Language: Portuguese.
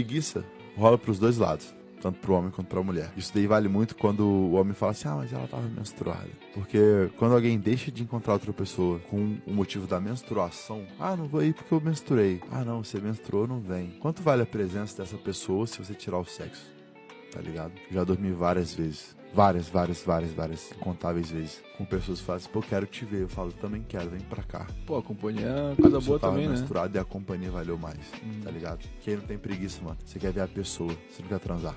Preguiça rola pros dois lados. Tanto pro homem quanto pra mulher. Isso daí vale muito quando o homem fala assim: ah, mas ela tava menstruada. Porque quando alguém deixa de encontrar outra pessoa com o motivo da menstruação, ah, não vou ir porque eu menstruei. Ah, não, você menstruou, não vem. Quanto vale a presença dessa pessoa se você tirar o sexo? Tá ligado? Já dormi várias vezes. Várias, várias, várias, várias, incontáveis vezes. Com pessoas que falam assim, pô, quero te ver. Eu falo, também quero, vem pra cá. Pô, a companhia é uma coisa boa também, né? menstruado e a companhia valeu mais, tá ligado? Quem não tem preguiça, mano. Você quer ver a pessoa, você não quer transar.